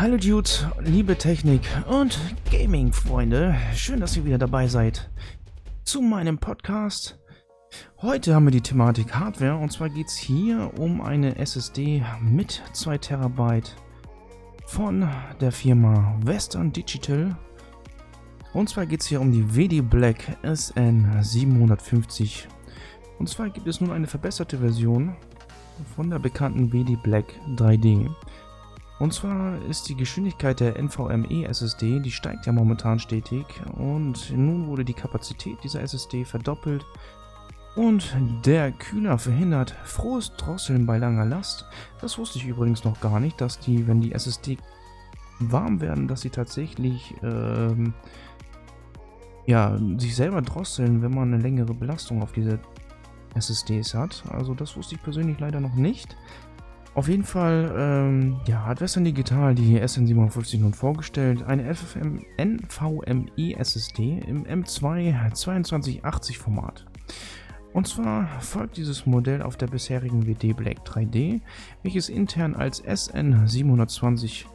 Hallo Dude, liebe Technik und Gaming-Freunde. Schön, dass ihr wieder dabei seid zu meinem Podcast. Heute haben wir die Thematik Hardware und zwar geht es hier um eine SSD mit 2 Terabyte von der Firma Western Digital. Und zwar geht es hier um die WD Black SN 750. Und zwar gibt es nun eine verbesserte Version von der bekannten WD Black 3D. Und zwar ist die Geschwindigkeit der NVMe SSD, die steigt ja momentan stetig und nun wurde die Kapazität dieser SSD verdoppelt und der Kühler verhindert frohes Drosseln bei langer Last. Das wusste ich übrigens noch gar nicht, dass die, wenn die SSD warm werden, dass sie tatsächlich ähm, ja, sich selber drosseln, wenn man eine längere Belastung auf diese SSDs hat. Also das wusste ich persönlich leider noch nicht. Auf jeden Fall ähm, ja, hat Western Digital die SN750 nun vorgestellt. Eine FFM NVMe SSD im M2 2280 Format. Und zwar folgt dieses Modell auf der bisherigen WD Black 3D, welches intern als SN720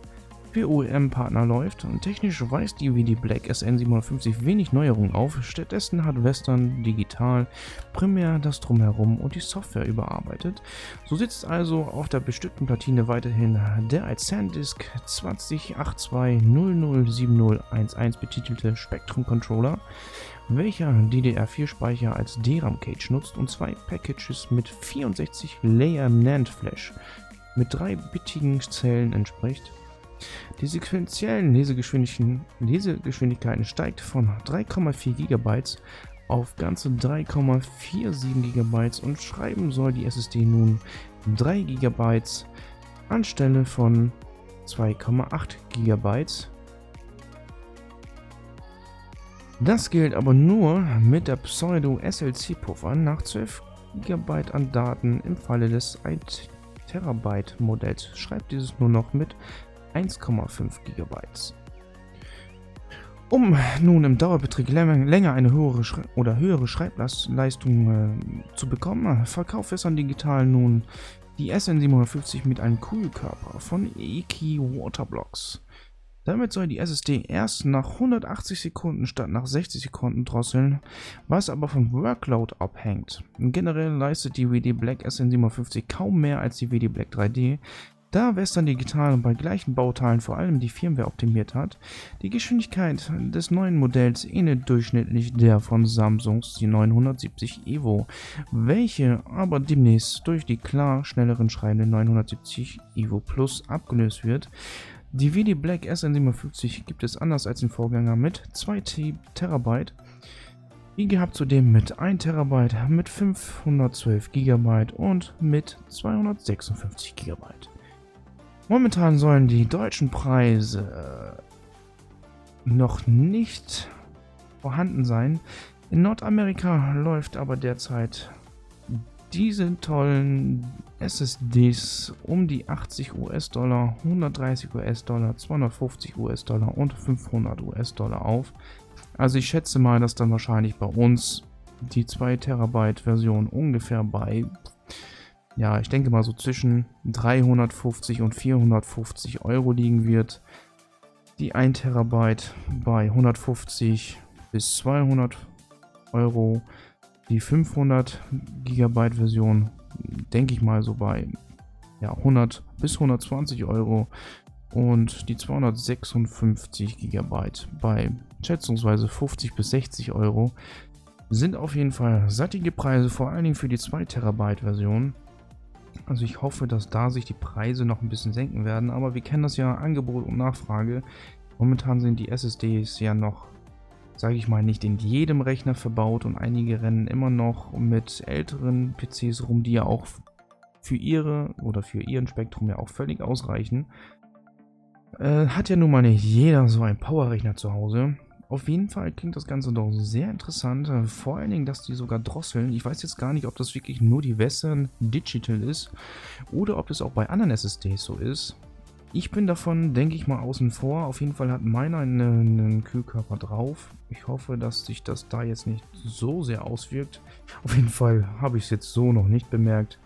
für OEM-Partner läuft und technisch weist die die Black SN750 wenig Neuerungen auf, stattdessen hat Western Digital primär das Drumherum und die Software überarbeitet. So sitzt also auf der bestückten Platine weiterhin der als SanDisk 2082007011 betitelte Spectrum Controller, welcher DDR4-Speicher als DRAM-Cage nutzt und zwei Packages mit 64 Layer NAND Flash mit drei bittigen Zellen entspricht die sequentiellen Lesegeschwindigkeiten steigt von 3,4 GB auf ganze 3,47 GB und schreiben soll die SSD nun 3 GB anstelle von 2,8 GB. Das gilt aber nur mit der Pseudo-SLC-Puffer nach 12 GB an Daten im Falle des 1 Terabyte Modells schreibt dieses nur noch mit 1,5 GB. Um nun im Dauerbetrieb länger eine höhere Schrei oder höhere Schreibleistung äh, zu bekommen, verkauft Western Digital nun die SN750 mit einem Kühlkörper von Eki Waterblocks. Damit soll die SSD erst nach 180 Sekunden statt nach 60 Sekunden drosseln, was aber vom Workload abhängt. Generell leistet die WD Black SN750 kaum mehr als die WD Black 3D, da Western Digital bei gleichen Bauteilen vor allem die Firmware optimiert hat, die Geschwindigkeit des neuen Modells ähnelt durchschnittlich der von Samsungs die 970 Evo, welche aber demnächst durch die klar schnelleren schreibenden 970 Evo Plus abgelöst wird. Die VD Black SN750 gibt es anders als den Vorgänger mit 2 TB, wie gehabt zudem mit 1 TB, mit 512 GB und mit 256 GB. Momentan sollen die deutschen Preise noch nicht vorhanden sein. In Nordamerika läuft aber derzeit diese tollen SSDs um die 80 US-Dollar, 130 US-Dollar, 250 US-Dollar und 500 US-Dollar auf. Also ich schätze mal, dass dann wahrscheinlich bei uns die 2 Terabyte Version ungefähr bei ja, ich denke mal so zwischen 350 und 450 Euro liegen wird. Die 1 Terabyte bei 150 bis 200 Euro. Die 500 Gigabyte Version denke ich mal so bei ja, 100 bis 120 Euro. Und die 256 Gigabyte bei schätzungsweise 50 bis 60 Euro sind auf jeden Fall sattige Preise, vor allen Dingen für die 2 Terabyte Version. Also ich hoffe, dass da sich die Preise noch ein bisschen senken werden, aber wir kennen das ja Angebot und Nachfrage. Momentan sind die SSDs ja noch, sage ich mal, nicht in jedem Rechner verbaut und einige rennen immer noch mit älteren PCs rum, die ja auch für ihre oder für ihren Spektrum ja auch völlig ausreichen. Äh, hat ja nun mal nicht jeder so einen Powerrechner zu Hause. Auf jeden Fall klingt das Ganze doch sehr interessant. Äh, vor allen Dingen, dass die sogar drosseln. Ich weiß jetzt gar nicht, ob das wirklich nur die Western Digital ist oder ob das auch bei anderen SSDs so ist. Ich bin davon, denke ich mal, außen vor. Auf jeden Fall hat meiner einen, einen Kühlkörper drauf. Ich hoffe, dass sich das da jetzt nicht so sehr auswirkt. Auf jeden Fall habe ich es jetzt so noch nicht bemerkt.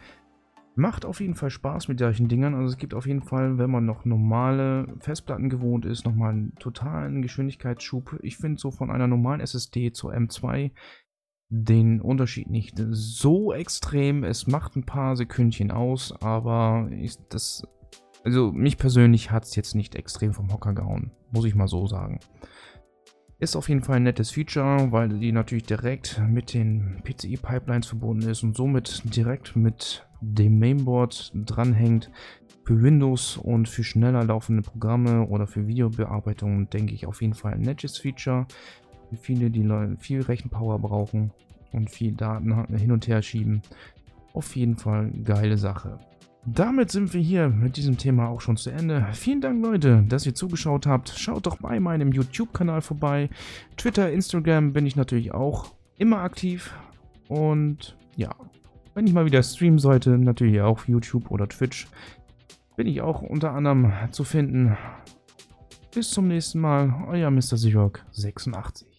Macht auf jeden Fall Spaß mit solchen Dingern. Also es gibt auf jeden Fall, wenn man noch normale Festplatten gewohnt ist, nochmal einen totalen Geschwindigkeitsschub. Ich finde so von einer normalen SSD zur M2 den Unterschied nicht so extrem. Es macht ein paar Sekündchen aus, aber ich, das, also mich persönlich hat es jetzt nicht extrem vom Hocker gehauen, muss ich mal so sagen. Ist auf jeden Fall ein nettes Feature, weil die natürlich direkt mit den PCI-Pipelines verbunden ist und somit direkt mit dem Mainboard dranhängt. Für Windows und für schneller laufende Programme oder für Videobearbeitung denke ich auf jeden Fall ein nettes Feature. Für viele, die viel Rechenpower brauchen und viel Daten hin und her schieben. Auf jeden Fall geile Sache. Damit sind wir hier mit diesem Thema auch schon zu Ende. Vielen Dank, Leute, dass ihr zugeschaut habt. Schaut doch bei meinem YouTube-Kanal vorbei. Twitter, Instagram bin ich natürlich auch immer aktiv. Und ja, wenn ich mal wieder streamen sollte, natürlich auch YouTube oder Twitch, bin ich auch unter anderem zu finden. Bis zum nächsten Mal, euer Mr. Sirok 86.